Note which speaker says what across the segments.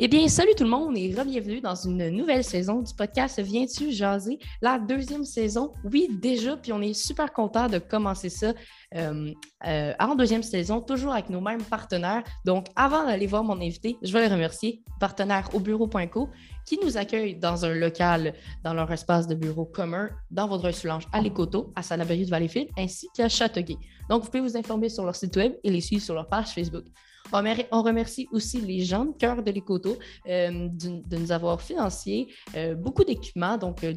Speaker 1: Eh bien, salut tout le monde et bienvenue dans une nouvelle saison du podcast Viens-tu jaser? La deuxième saison, oui, déjà, puis on est super content de commencer ça euh, euh, en deuxième saison, toujours avec nos mêmes partenaires. Donc, avant d'aller voir mon invité, je vais les remercier, partenaire au bureau.co, qui nous accueille dans un local, dans leur espace de bureau commun, dans Vaudreuil-Soulanges, à l'Écoto, à Salaberry de Valleyfield, ainsi qu'à Châteauguay. Donc, vous pouvez vous informer sur leur site web et les suivre sur leur page Facebook. On remercie aussi les gens de cœur de l'Écoto euh, de, nous avoir financé euh, beaucoup d'équipements, donc euh,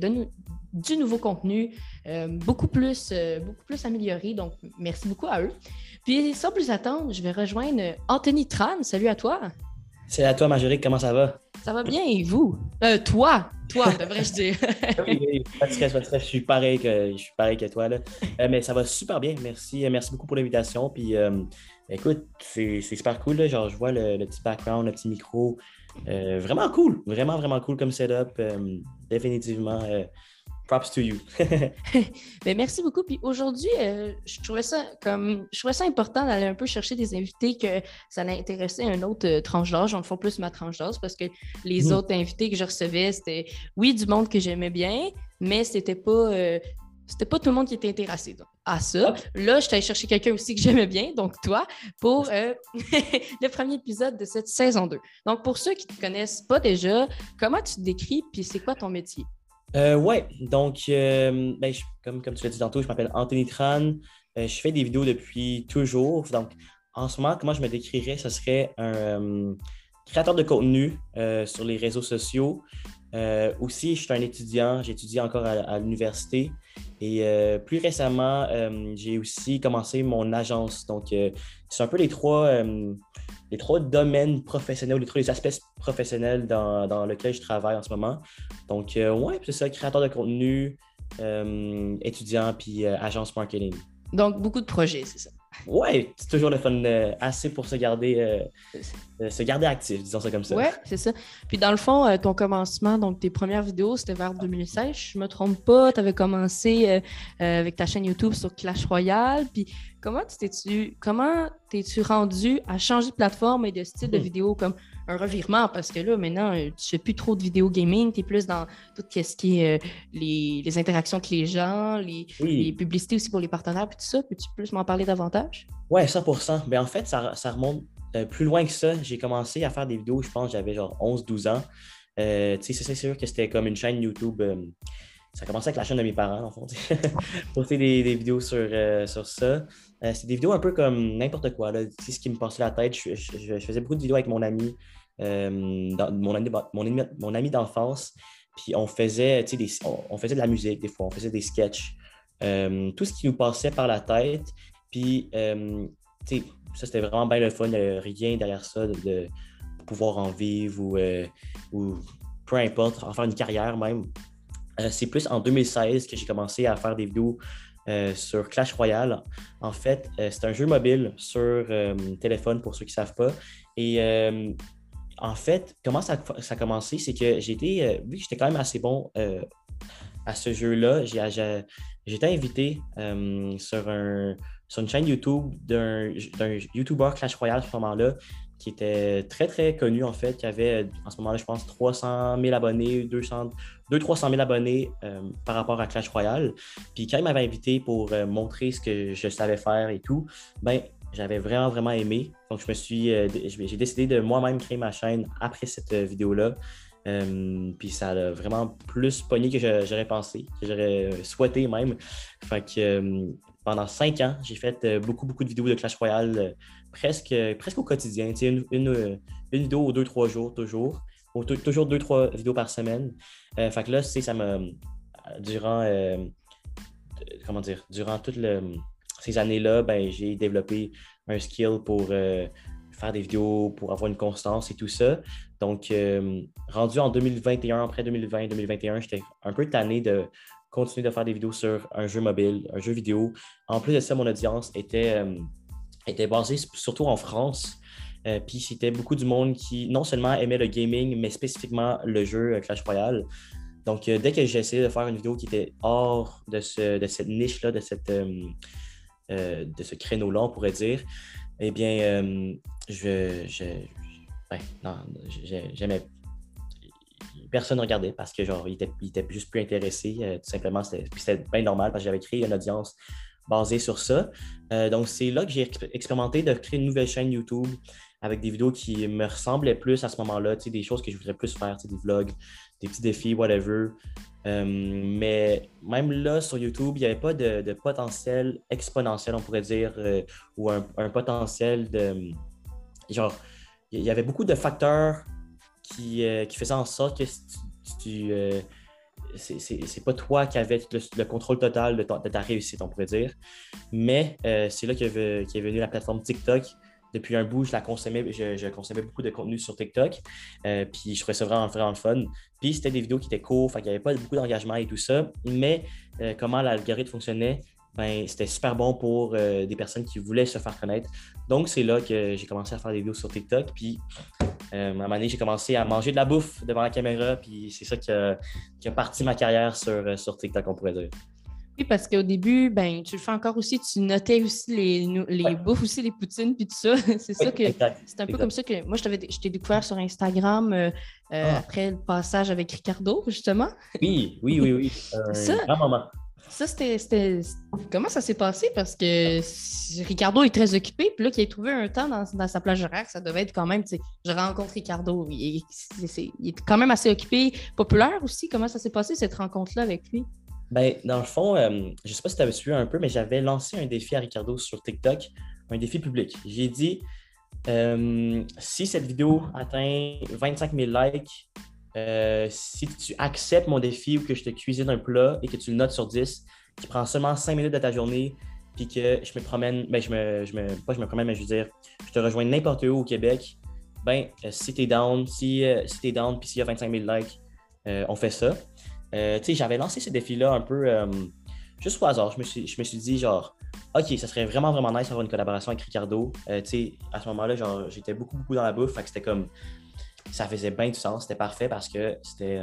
Speaker 1: du nouveau contenu, beaucoup, plus, beaucoup plus amélioré. Donc, merci beaucoup à eux. Puis, sans plus attendre, je vais rejoindre Anthony Tran. Salut à toi.
Speaker 2: Salut à toi, Marjorie. Comment ça va?
Speaker 1: Ça va bien, et vous? toi, toi, devrais-je dire.
Speaker 2: oui, je suis pareil que, je suis pareil que toi. Là. mais ça va super bien. Merci, merci beaucoup pour l'invitation. Puis, Écoute, c'est super cool. Genre, je vois le, petit background, le petit micro. Euh, vraiment cool. Vraiment, vraiment cool comme setup. Euh, définitivement. Euh, props to you.
Speaker 1: Merci beaucoup. Puis aujourd'hui, je trouvais ça comme je trouvais ça important d'aller un peu chercher des invités que ça intéressé un autre tranche d'âge. On le fait plus ma tranche d'âge parce que les hmm. autres invités que je recevais, c'était oui, du monde que j'aimais bien, mais c'était pas c'était pas tout le monde qui était intéressé à ça. Là, je t'allais chercher quelqu'un aussi que j'aimais bien, donc toi, pour euh, le premier épisode de cette saison 2. Donc, pour ceux qui ne te connaissent pas déjà, comment tu te décris, puis c'est quoi ton métier?
Speaker 2: Euh, ouais, donc, euh, ben, comme, comme tu l'as dit tantôt, je m'appelle Anthony Tran. je fais des vidéos depuis toujours. Donc, en ce moment, comment je me décrirais, ce serait un créateur de contenu sur les réseaux sociaux. Aussi, je suis un étudiant, j'étudie encore à l'université. Et euh, plus récemment, euh, j'ai aussi commencé mon agence. Donc, euh, c'est un peu les trois, les trois domaines professionnels, les trois aspects professionnels dans, dans lesquels je travaille en ce moment. Donc, ouais, c'est ça, créateur de contenu, étudiant, puis agence marketing.
Speaker 1: Donc, beaucoup de projets, c'est ça?
Speaker 2: Ouais, c'est toujours le fun, euh, assez pour se garder, euh, euh, se garder actif, disons ça comme ça.
Speaker 1: Ouais, c'est ça. Puis dans le fond, ton commencement, donc tes premières vidéos, c'était vers 2016. Je me trompe pas, tu avais commencé avec ta chaîne YouTube sur Clash Royale. Comment t'es-tu, comment t'es-tu rendu à changer de plateforme et de style de hmm. vidéo comme un revirement? Parce que là, maintenant, euh, tu fais plus trop de vidéo gaming, tu es plus dans tout ce qui est euh, les, interactions avec les gens, les, publicités aussi pour les partenaires, puis tout ça. Peux-tu plus m'en parler davantage?
Speaker 2: Ouais, 100 Mais en fait, ça, remonte euh, plus loin que ça. J'ai commencé à faire des vidéos, je pense, j'avais genre 11-12 ans. tu sais, c'est sûr que c'était comme une chaîne YouTube. Ça a commencé avec la chaîne de mes parents, en fait. Poster des, des, vidéos sur, sur ça. c'est des vidéos un peu comme n'importe quoi. Là. ce qui me passait la tête. je, faisais beaucoup de vidéos avec mon ami. Euh, mon, ami, mon, ami d'enfance. Puis on faisait, on, faisait de la musique des fois, on faisait des sketchs. Euh, tout ce qui nous passait par la tête. Puis, euh, ça, c'était vraiment bien le fun. Il n'y avait rien derrière ça de, pouvoir en vivre ou, ou, peu importe, en faire une carrière même. C'est plus en 2016 que j'ai commencé à faire des vidéos sur Clash Royale. En fait, c'est un jeu mobile sur téléphone pour ceux qui ne savent pas. Et en fait, comment ça, a commencé, c'est que j'étais, euh, j'étais quand même assez bon euh, à ce jeu-là, j'ai, été invité euh, sur, un, sur une chaîne YouTube d'un, YouTuber Clash Royale à ce moment-là, qui était très, très connu en fait, qui avait en ce moment-là, je pense, 300 000 abonnés, 200, 200-300 000 abonnés par rapport à Clash Royale. Puis quand il m'avait invité pour montrer ce que je savais faire et tout, ben j'avais vraiment, vraiment aimé. Donc, je me suis, euh, j'ai décidé de moi-même créer ma chaîne après cette euh, vidéo-là. Euh, puis ça a vraiment plus pogné que j'aurais pensé, que j'aurais souhaité même. Fait que pendant cinq ans, j'ai fait beaucoup, beaucoup de vidéos de Clash Royale presque, presque au quotidien. Une, une, une, vidéo ou deux, trois jours, toujours. toujours deux, trois vidéos par semaine. fait que là, ça me. Durant. comment dire Durant toute le ces années-là, ben, j'ai développé un skill pour euh, faire des vidéos, pour avoir une constance et tout ça. Donc, euh, rendu en 2021, après 2020-2021, j'étais un peu tanné de continuer de faire des vidéos sur un jeu mobile, un jeu vidéo. En plus de ça, mon audience était, euh, basée surtout en France. puis c'était beaucoup du monde qui non seulement aimait le gaming, mais spécifiquement le jeu Clash Royale. Donc, dès que j'ai essayé de faire une vidéo qui était hors de, ce, de cette niche-là, de euh, ce créneau-là, on pourrait dire, eh bien, euh, je, ouais, non, j'aimais. Personne ne regardait parce que genre, il était, était juste plus intéressé. Euh, tout simplement, c'était bien normal parce que j'avais créé une audience basée sur ça. Euh, donc, c'est là que j'ai expérimenté de créer une nouvelle chaîne YouTube avec des vidéos qui me ressemblaient plus à ce moment-là, des choses que je voudrais plus faire, des vlogs, des petits défis, whatever. Euh, mais même là, sur YouTube, il n'y avait pas de, potentiel exponentiel, on pourrait dire, ou un, potentiel de. Genre, il y avait beaucoup de facteurs qui, euh, qui faisaient en sorte que tu. c'est pas toi qui avais le, contrôle total de ta, réussite, on pourrait dire. Mais c'est là qu'est est venue la plateforme TikTok depuis un bout, je la consommais, je, consommais beaucoup de contenu sur TikTok. Euh, puis je trouvais ça vraiment, vraiment fun. Puis c'était des vidéos qui étaient courtes, il n'y avait pas beaucoup d'engagement et tout ça. Mais euh, comment l'algorithme fonctionnait, ben, c'était super bon pour euh, des personnes qui voulaient se faire connaître. Donc, c'est là que j'ai commencé à faire des vidéos sur TikTok. Puis, à un moment donné, j'ai commencé à manger de la bouffe devant la caméra. Puis, c'est ça qui a, parti ma carrière sur, sur TikTok, on pourrait dire.
Speaker 1: Oui, parce qu'au début, ben, tu le fais encore aussi, tu notais aussi les, les bouffes, aussi les poutines, puis tout ça. c'est ça que c'est un peu comme ça que moi, je t'ai découvert sur Instagram euh, euh, ah. après le passage avec Ricardo, justement.
Speaker 2: Oui, oui, oui, oui.
Speaker 1: ça, grand moment. Ça, c'était. Comment ça s'est passé? Parce que Ricardo est très occupé, puis là, qu'il ait trouvé un temps dans, sa plage horaire, ça devait être quand même, je rencontre Ricardo. Il il est quand même assez occupé, populaire aussi. Comment ça s'est passé, cette rencontre-là avec lui?
Speaker 2: Ben, dans le fond, euh, je ne sais pas si tu avais suivi un peu, mais j'avais lancé un défi à Ricardo sur TikTok, un défi public. J'ai dit euh, si cette vidéo atteint 25 000 likes, euh, si tu acceptes mon défi ou que je te cuisine un plat et que tu le notes sur 10, qui prend seulement 5 minutes de ta journée, puis que je me promène, ben je me, je me, pas je me promène, mais je veux dire, je te rejoins n'importe où au Québec, ben si tu es down, si, si tu es down, puis s'il y a 25 000 likes, on fait ça. Euh, j'avais lancé ce défi-là un peu euh, juste au hasard. Je me, suis, je me suis dit, genre, OK, ça serait vraiment, vraiment nice d'avoir une collaboration avec Ricardo. Euh, à ce moment-là, genre, j'étais beaucoup, beaucoup dans la bouffe. Fait que c'était comme, ça faisait bien du sens. C'était parfait parce que c'était,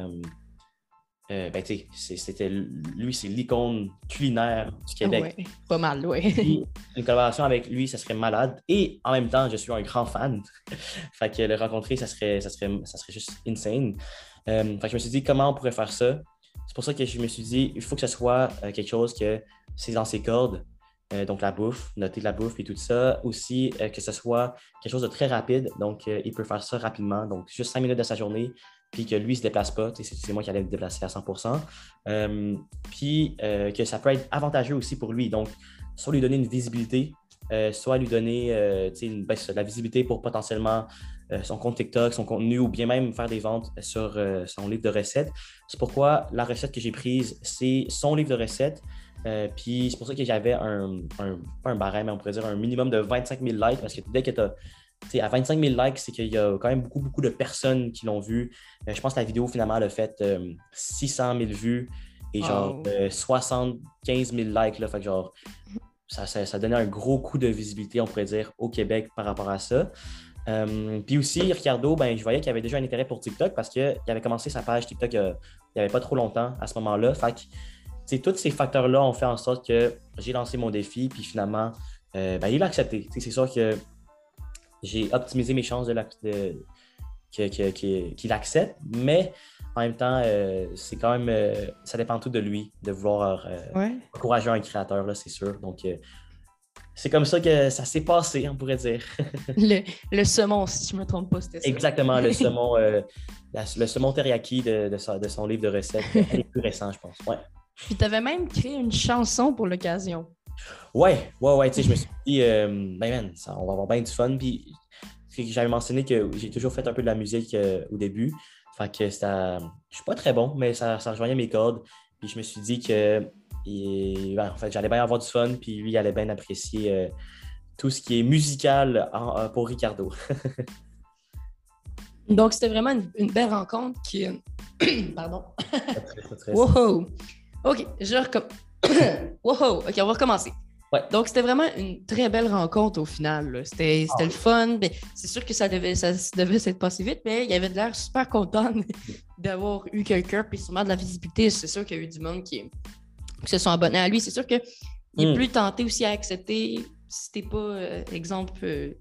Speaker 2: ben, tu sais, c'était, lui, c'est l'icône culinaire du Québec.
Speaker 1: Ouais, pas mal, oui.
Speaker 2: une collaboration avec lui, ça serait malade. Et en même temps, je suis un grand fan. fait que le rencontrer, ça serait, ça serait, ça serait juste insane. fait que je me suis dit, comment on pourrait faire ça? C'est pour ça que je me suis dit, il faut que ce soit euh, quelque chose que c'est dans ses cordes. Euh, donc la bouffe, noter la bouffe et tout ça. Aussi, euh, que ce soit quelque chose de très rapide. Donc, il peut faire ça rapidement. Donc, juste cinq minutes de sa journée, puis que lui ne se déplace pas. C'est moi qui allais me déplacer à 100% Puis que ça peut être avantageux aussi pour lui. Donc, soit lui donner une visibilité, soit lui donner ben, la visibilité pour potentiellement euh, son compte TikTok, son contenu ou bien même faire des ventes sur euh, son livre de recettes. C'est pourquoi la recette que j'ai prise, c'est son livre de recettes. Euh, puis c'est pour ça que j'avais un, pas un barème, mais on pourrait dire un minimum de 25 000 likes parce que dès que tu as à 25 000 likes, c'est qu'il y a quand même beaucoup, beaucoup de personnes qui l'ont vu. je pense que la vidéo, finalement, elle a fait 600 000 vues et genre 75 000 likes. Là, fait que genre, ça, ça, ça, donnait un gros coup de visibilité, on pourrait dire, au Québec par rapport à ça. Euh, puis aussi, Ricardo, ben, je voyais qu'il avait déjà un intérêt pour TikTok parce qu'il avait commencé sa page TikTok euh, il n'y avait pas trop longtemps à ce moment-là. Fait que, tous ces facteurs-là ont fait en sorte que j'ai lancé mon défi, puis finalement, euh, ben, il a accepté. c'est sûr que j'ai optimisé mes chances de, qu'il accepte, mais en même temps, c'est quand même, ça dépend tout de lui, de vouloir encourager un créateur, c'est sûr. Donc, c'est comme ça que ça s'est passé, on pourrait dire.
Speaker 1: le, le saumon, si je ne me trompe pas, c'était ça.
Speaker 2: Exactement, le saumon, euh, le saumon teriyaki de, de, son livre de recettes, le plus récent, je pense. Ouais.
Speaker 1: Puis tu avais même créé une chanson pour l'occasion.
Speaker 2: Ouais, ouais, ouais, tu sais, je me suis dit, euh, ben, man, ça, on va avoir bien du fun. Puis j'avais mentionné que j'ai toujours fait un peu de la musique euh, au début. Fait que c'était. Je suis pas très bon, mais ça, ça rejoignait mes cordes. Puis je me suis dit que et en fait, j'allais bien avoir du fun, puis lui, il allait bien apprécier euh, tout ce qui est musical pour Ricardo.
Speaker 1: Donc, c'était vraiment une, belle rencontre qui. Pardon. wow! OK, je recommence. wow! OK, on va recommencer. Donc, c'était vraiment une très belle rencontre au final. C'était ah le fun. C'est sûr que ça devait, ça devait s'être passé vite, mais il avait l'air super content d'avoir eu quelqu'un, puis sûrement de la visibilité. C'est sûr qu'il y a eu du monde qui, qui se sont abonnés à lui. C'est sûr qu'il est hmm. plus tenté aussi à accepter si t'es pas, euh, exemple, euh,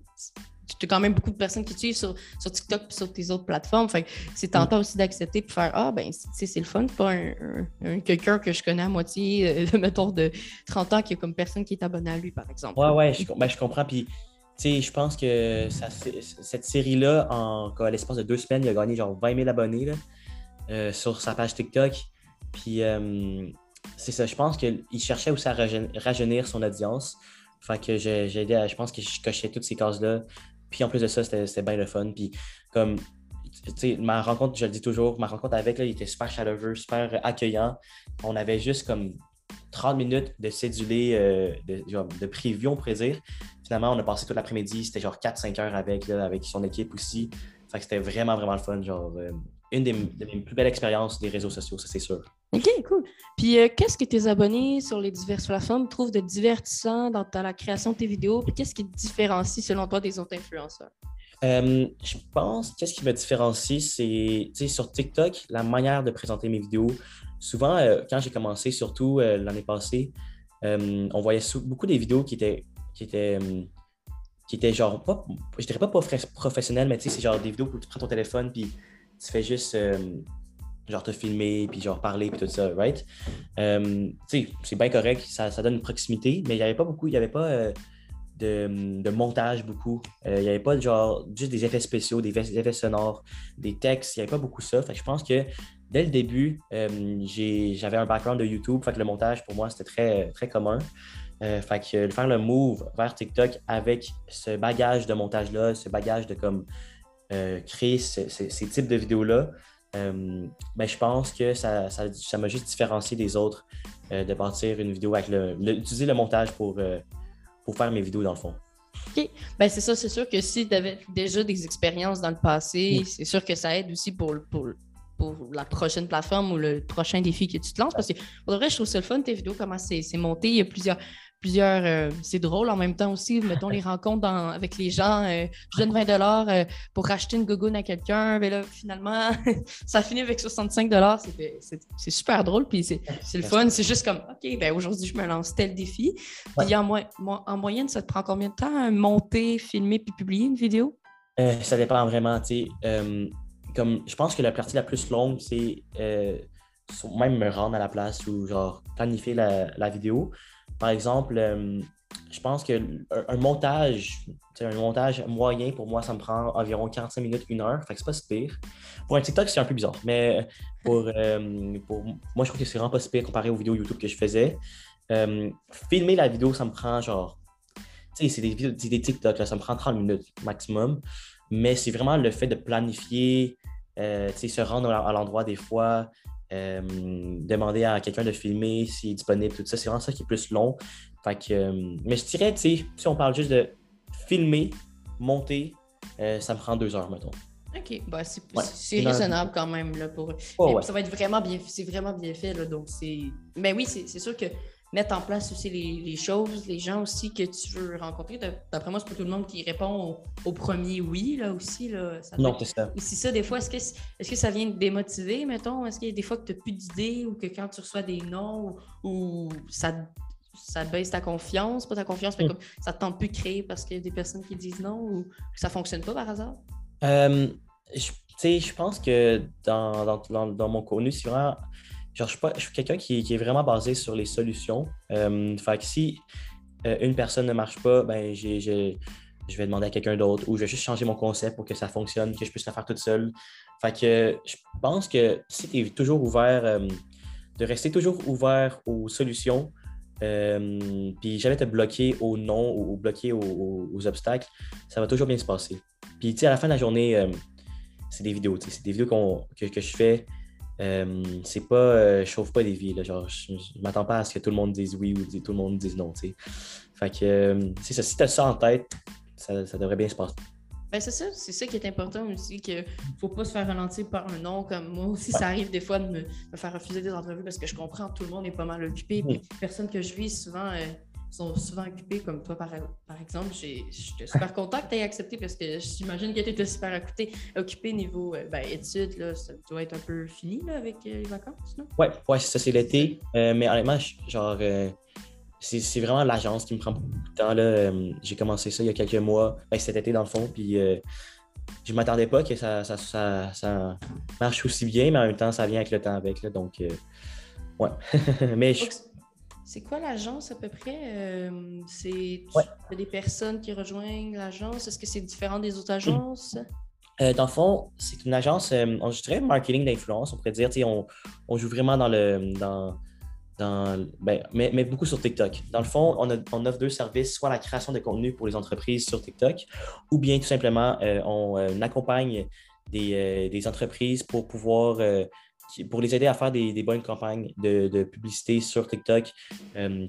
Speaker 1: tu as quand même beaucoup de personnes qui suivent sur, sur TikTok et sur tes autres plateformes. Fait c'est tentant aussi d'accepter pour faire Ah, ben, c'est le fun, pas un, quelqu'un que je connais à moitié, euh, mettons, de 30 ans, qui est comme personne qui est abonné à lui, par exemple.
Speaker 2: Ouais, ouais, je, ben, je comprends. Puis, tu sais, je pense que ça, cette série-là, en l'espace de deux semaines, il a gagné genre 20 000 abonnés là, euh, sur sa page TikTok. Puis, euh, c'est ça, je pense qu'il cherchait aussi à rajeunir son audience. Fait que j'ai à, je pense que je cochais toutes ces cases-là. Puis en plus de ça, c'était bien le fun. Puis comme, tu sais, ma rencontre, je le dis toujours, ma rencontre avec, là, il était super chaleureux, super accueillant. On avait juste comme 30 minutes de cédulé, euh, de, genre, de preview, on pourrait dire. Finalement, on a passé toute l'après-midi, c'était genre 4-5 heures avec, avec son équipe aussi. Fait que c'était vraiment, vraiment le fun. Genre, euh, une des, plus belles expériences des réseaux sociaux, ça c'est sûr.
Speaker 1: OK, cool. Puis euh, qu'est-ce que tes abonnés sur les diverses plateformes trouvent de divertissant dans la création de tes vidéos? Puis qu'est-ce qui te différencie selon toi des autres influenceurs?
Speaker 2: Euh, je pense qu'est-ce qui me différencie, c'est sur TikTok, la manière de présenter mes vidéos. Souvent, euh, quand j'ai commencé, surtout l'année passée, on voyait beaucoup des vidéos qui étaient, qui étaient qui étaient genre je dirais pas professionnelles, mais c'est genre des vidéos où tu prends ton téléphone puis tu fais juste genre te filmer, puis genre parler, puis tout ça, right? Euh, tu sais, c'est bien correct, ça, donne une proximité, mais il n'y avait pas beaucoup, il n'y avait pas euh, de, montage beaucoup. Il n'y avait pas genre juste des effets spéciaux, des effets, sonores, des textes, il n'y avait pas beaucoup ça. Fait que je pense que dès le début, j'avais un background de YouTube, fait que le montage pour moi c'était très, très commun. fait que faire le move vers TikTok avec ce bagage de montage-là, ce bagage de comme euh, créer ces types de vidéos-là, euh, ben, je pense que ça, ça, m'a juste différencié des autres euh, de partir une vidéo avec le, utiliser le montage pour, pour faire mes vidéos dans le fond.
Speaker 1: OK. Ben, c'est ça, c'est sûr que si tu avais déjà des expériences dans le passé, c'est sûr que ça aide aussi pour, pour, pour la prochaine plateforme ou le prochain défi que tu te lances. Parce que pour vrai, je trouve ça le fun, tes vidéos, comment c'est monté. Il y a plusieurs, plusieurs. Euh, c'est drôle en même temps aussi. Mettons les rencontres avec les gens. Euh, je donne 20 euh, pour acheter une gogoune à quelqu'un. Mais là, finalement, ça finit avec 65 C'est super drôle. Puis c'est le fun. C'est juste comme, OK, ben aujourd'hui, je me lance tel défi. Puis en, en, moyenne, ça te prend combien de temps monter, filmer puis publier une vidéo?
Speaker 2: ça dépend vraiment. comme, je pense que la partie la plus longue, c'est même me rendre à la place ou genre planifier la, la vidéo. Par exemple, euh, je pense qu'un un montage, un montage moyen, pour moi, ça me prend environ 45 minutes, une heure. Fait que c'est pas si pire. Pour un TikTok, c'est un peu bizarre. Mais pour, euh, pour moi, je trouve que c'est vraiment pas si pire comparé aux vidéos YouTube que je faisais. Euh, filmer la vidéo, ça me prend genre. Tu sais, c'est des, des TikTok, là, ça me prend 30 minutes maximum. Mais c'est vraiment le fait de planifier, sais, se rendre à l'endroit des fois, euh, demander à quelqu'un de filmer s'il est disponible, tout ça. C'est vraiment ça qui est plus long. Fait que, euh, mais je dirais, si on parle juste de filmer, monter, euh, ça me prend deux heures, mettons.
Speaker 1: OK, bah, c'est raisonnable quand même. Là, pour... Ça va être vraiment bien, c'est vraiment bien fait. Là, donc c'est. Mais oui, c'est sûr que mettre en place aussi les, choses, les gens aussi que tu veux rencontrer. D'après moi, c'est pas tout le monde qui répond au, premier oui, là aussi. Là.
Speaker 2: non, c'est ça.
Speaker 1: Et si ça, des fois, est-ce que, est que ça vient te démotiver, mettons? Est-ce qu'il y a des fois que tu n'as plus d'idées ou que quand tu reçois des noms ou, ça, ça baisse ta confiance, pas ta confiance, mais mm. comme ça te tente plus de créer parce qu'il y a des personnes qui disent non ou que ça fonctionne pas par hasard?
Speaker 2: Euh, je, je pense que dans, dans, dans, mon c'est vraiment je suis, quelqu'un qui, est vraiment basé sur les solutions. Euh, fait que si euh, une personne ne marche pas, ben, je vais demander à quelqu'un d'autre ou je vais juste changer mon concept pour que ça fonctionne, que je puisse le faire toute seule. Fait que je pense que si tu es toujours ouvert, euh, de rester toujours ouvert aux solutions, puis jamais te bloquer au non ou, bloquer aux, obstacles, ça va toujours bien se passer. Puis tu sais, à la fin de la journée, c'est des vidéos, c'est des vidéos que, je fais. Euh, c'est pas, euh, je chauffe pas des vies. Là, genre, je, ne m'attends pas à ce que tout le monde dise oui ou que tout le monde dise non. T'sais. Fait que, euh, ça, si tu as ça en tête, ça, ça devrait bien se passer.
Speaker 1: Ben c'est ça, c'est ça qui est important aussi, qu'il faut pas se faire ralentir par un non. Comme moi aussi, ça arrive des fois de me, faire refuser des entrevues parce que je comprends, tout le monde est pas mal occupé. Puis personne que je vis souvent, sont souvent occupés, comme toi, par, par exemple. J'étais super content que tu aies accepté parce que j'imagine que tu étais super occupé, occupé niveau euh, ben, études. Là, ça doit être un peu fini là, avec euh, les vacances, non?
Speaker 2: Ouais, ouais ça, c'est l'été. Euh, mais honnêtement, genre, c'est vraiment l'agence qui me prend beaucoup de temps. Euh, j'ai commencé ça il y a quelques mois, ben, cet été dans le fond, puis je ne m'attendais pas que ça, ça, marche aussi bien, mais en même temps, ça vient avec le temps avec. Là, donc, ouais. mais
Speaker 1: C'est quoi l'agence à peu près? c'est des personnes qui rejoignent l'agence? Est-ce que c'est différent des autres agences?
Speaker 2: dans le fond, c'est une agence, on, je dirais marketing d'influence, on pourrait dire. On, on joue vraiment dans le, dans, ben, mais, beaucoup sur TikTok. Dans le fond, on, offre deux services, soit la création de contenu pour les entreprises sur TikTok, ou bien tout simplement, euh, on euh, accompagne euh, des, entreprises pour pouvoir, pour les aider à faire des, bonnes campagnes de, publicité sur TikTok,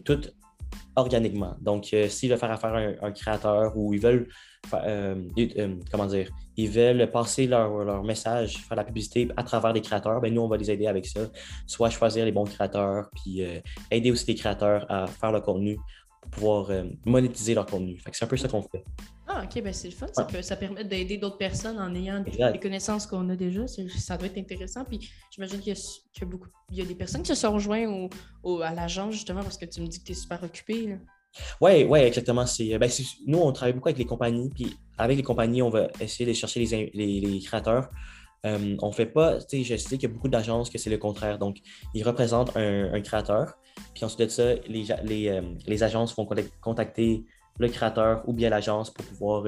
Speaker 2: toutes organiquement. Donc, s'ils veulent faire affaire à un créateur ou ils veulent euh, euh, comment dire, ils veulent passer leur, message, faire la publicité à travers les créateurs, ben nous, on va les aider avec ça. Soit choisir les bons créateurs, puis euh, aider aussi les créateurs à faire le contenu pour pouvoir monétiser leur contenu. c'est un peu ça qu'on fait.
Speaker 1: Ah, ok, ben c'est le fun. Ça, permet d'aider d'autres personnes en ayant des connaissances qu'on a déjà. Ça doit être intéressant. Puis j'imagine qu'il y, a beaucoup. Il y a des personnes qui se sont rejoints à l'agence justement parce que tu me dis que tu es super occupé.
Speaker 2: Oui, ouais, exactement. Euh, ben, nous, on travaille beaucoup avec les compagnies, puis avec les compagnies, on va essayer de chercher les, créateurs. Euh, on fait pas, tu sais, je sais qu'il y a beaucoup d'agences que c'est le contraire. Donc, ils représentent un, créateur, puis ensuite de ça, les, euh, les, agences vont contacter le créateur ou bien l'agence pour pouvoir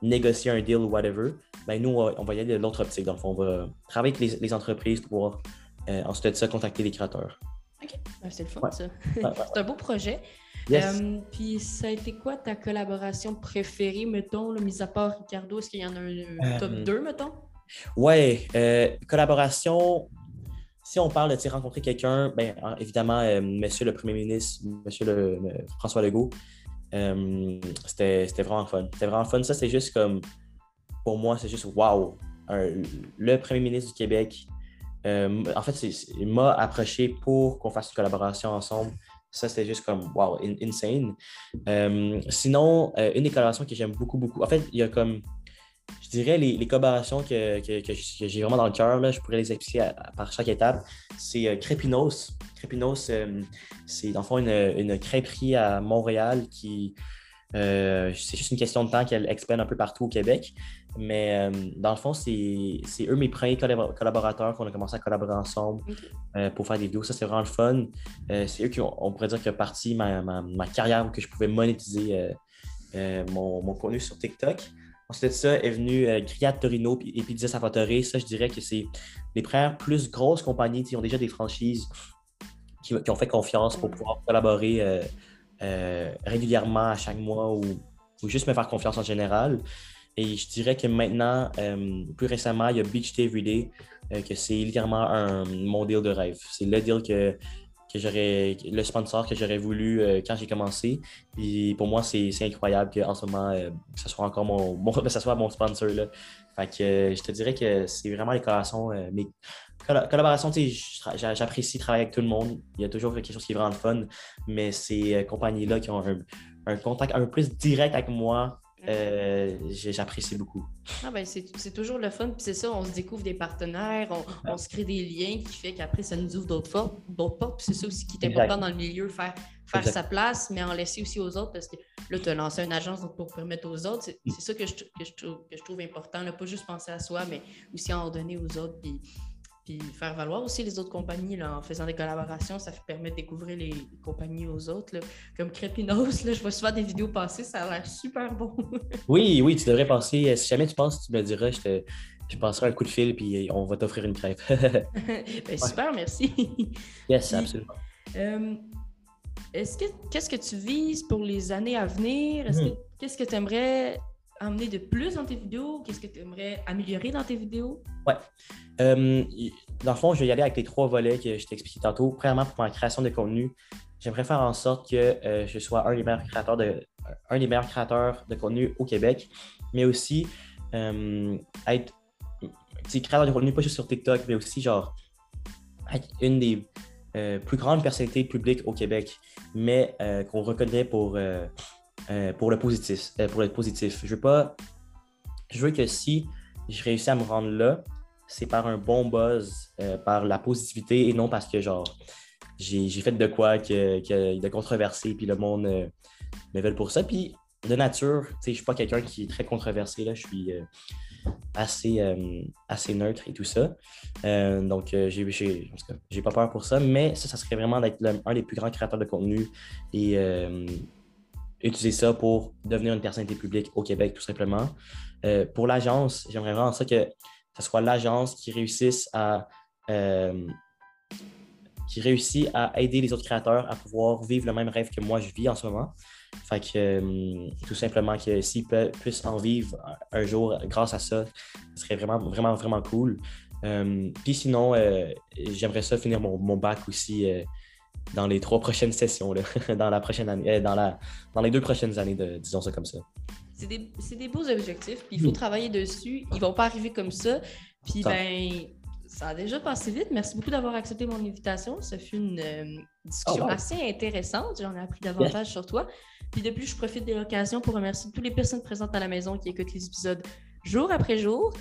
Speaker 2: négocier un deal ou whatever. Ben, nous, on va, y aller de l'autre optique. Donc, on va travailler avec les, entreprises pour pouvoir ensuite de ça contacter les créateurs.
Speaker 1: OK, ben, c'est le fun, ça. c'est un beau projet. Euh, puis ça a été quoi ta collaboration préférée, mettons, mis à part Ricardo? Est-ce qu'il y en a un, top 2, euh, mettons?
Speaker 2: Ouais, euh, collaboration. Si on parle de rencontrer quelqu'un, bien évidemment, Monsieur le Premier ministre, Monsieur le, François Legault, c'était vraiment fun. C'était vraiment fun. Ça, c'est juste comme, pour moi, c'est juste wow. le Premier ministre du Québec, en fait, il m'a approché pour qu'on fasse une collaboration ensemble. Ça, c'était juste comme, wow, insane. Euh, sinon, euh, une des collaborations que j'aime beaucoup, beaucoup, en fait, il y a comme, je dirais, les, les collaborations que, que, j'ai vraiment dans le cœur, je pourrais les expliquer par chaque étape. C'est euh, Crépinos. Crépinos, c'est dans le fond une, une crêperie à Montréal qui, c'est juste une question de temps qu'elle expande un peu partout au Québec. Mais euh, dans le fond, c'est eux mes premiers collaborateurs qu'on a commencé à collaborer ensemble euh, pour faire des vidéos. Ça, c'est vraiment le fun. Euh, c'est eux qui, ont, on pourrait dire, qui ont parti ma, ma, ma, carrière où que je pouvais monétiser mon, mon, contenu sur TikTok. Ensuite ça est venu Griat Torino et Pizza Salvatore. Ça, je dirais que c'est les premières plus grosses compagnies qui ont déjà des franchises qui, qui ont fait confiance pour pouvoir collaborer régulièrement à chaque mois ou, ou juste me faire confiance en général. Et je dirais que maintenant, euh, plus récemment, il y a Beach Day Everyday, euh, que c'est littéralement un, mon deal de rêve. C'est le deal que, que j'aurais, le sponsor que j'aurais voulu euh, quand j'ai commencé. Et pour moi, c'est, incroyable qu'en ce moment, ce soit encore mon, soit mon sponsor. Là. Fait que je te dirais que c'est vraiment les collaborations. mes collaborations, j'apprécie travailler avec tout le monde. Il y a toujours quelque chose qui est vraiment fun. Mais ces compagnies-là qui ont un, un contact un peu plus direct avec moi, euh, j'apprécie beaucoup.
Speaker 1: Ah ben c'est toujours le fun. Puis c'est ça, on se découvre des partenaires, on, se crée des liens qui fait qu'après, ça nous ouvre d'autres portes. Puis c'est ça aussi qui est important dans le milieu, faire, faire sa place, mais en laisser aussi aux autres parce que là, tu as lancé une agence pour permettre aux autres. C'est ça que je, que, je trouve, que je trouve important. Là, pas juste penser à soi, mais aussi en donner aux autres. Puis puis faire valoir aussi les autres compagnies là, en faisant des collaborations, ça permet de découvrir les compagnies aux autres. Là. Comme Crépinos, là, je vois souvent des vidéos passer, ça a l'air super bon.
Speaker 2: oui, oui, tu devrais passer. Euh, si jamais tu penses, tu me diras, je, te, je passerai un coup de fil puis on va t'offrir une crêpe.
Speaker 1: Ben, super, merci.
Speaker 2: Yes, absolument.
Speaker 1: Euh, est-ce que qu'est-ce que tu vises pour les années à venir? Hmm. qu'est-ce que tu aimerais amener de plus dans tes vidéos? Qu'est-ce que tu aimerais améliorer dans tes vidéos?
Speaker 2: Ouais. Euh, dans le fond, je vais y aller avec les trois volets que je t'ai tantôt. Premièrement, pour ma création de contenu, j'aimerais faire en sorte que euh, je sois un des meilleurs créateurs de, un des meilleurs créateurs de contenu au Québec, mais aussi euh, être créateur de contenu pas juste sur TikTok, mais aussi genre être une des plus grandes personnalités publiques au Québec, mais qu'on reconnaît pour euh, pour le positif. Euh, pour être positif. Je veux pas. Je veux que si je réussis à me rendre là, c'est par un bon buzz, euh, par la positivité et non parce que genre j'ai fait de quoi que, que de controversé, puis le monde me veut pour ça. Puis de nature, je suis pas quelqu'un qui est très controversé, là, je suis assez, assez neutre et tout ça. donc, j'ai pas peur pour ça, mais ça, ça serait vraiment d'être un des plus grands créateurs de contenu et utiliser ça pour devenir une personnalité publique au Québec, tout simplement. Euh, pour l'agence, j'aimerais vraiment ça que ce soit l'agence qui réussisse à euh, qui réussit à aider les autres créateurs à pouvoir vivre le même rêve que moi je vis en ce moment. Fait que euh, tout simplement que s'ils puissent en vivre un jour grâce à ça, ce serait vraiment, vraiment, vraiment cool. Puis sinon, j'aimerais ça finir mon, mon bac aussi dans les trois prochaines sessions, dans la prochaine année, dans, la, dans les deux prochaines années, de, disons ça comme ça
Speaker 1: c'est des, beaux objectifs, puis il faut travailler dessus. Ils vont pas arriver comme ça. Puis, ben, ça a déjà passé vite. Merci beaucoup d'avoir accepté mon invitation. Ça fut une euh, discussion oh, assez intéressante. J'en ai appris davantage sur toi. Puis, depuis, je profite de l'occasion pour remercier toutes les personnes présentes à la maison qui écoutent les épisodes jour après jour.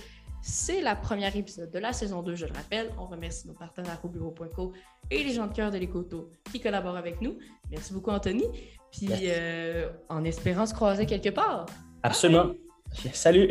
Speaker 1: C'est la première épisode de la saison 2, je le rappelle. On remercie nos partenaires au bureau.co et les gens de cœur de l'Écoto qui collaborent avec nous. Merci beaucoup, Anthony. Puis, euh, en espérant se croiser quelque part.
Speaker 2: Absolument. Salut.